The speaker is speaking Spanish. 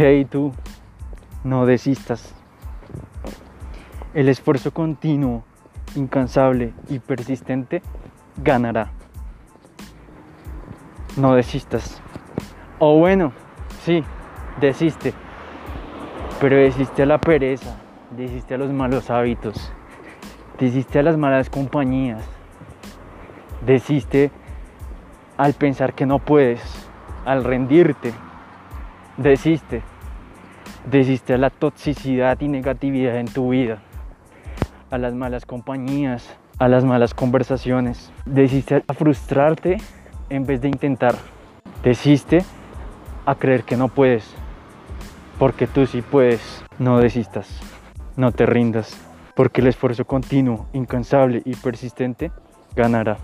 Hey tú, no desistas. El esfuerzo continuo, incansable y persistente ganará. No desistas. O bueno, sí, desiste. Pero desiste a la pereza, desiste a los malos hábitos, desiste a las malas compañías, desiste al pensar que no puedes, al rendirte, desiste, desiste a la toxicidad y negatividad en tu vida, a las malas compañías, a las malas conversaciones, desiste a frustrarte en vez de intentar, desiste a creer que no puedes, porque tú sí puedes, no desistas, no te rindas, porque el esfuerzo continuo, incansable y persistente ganará.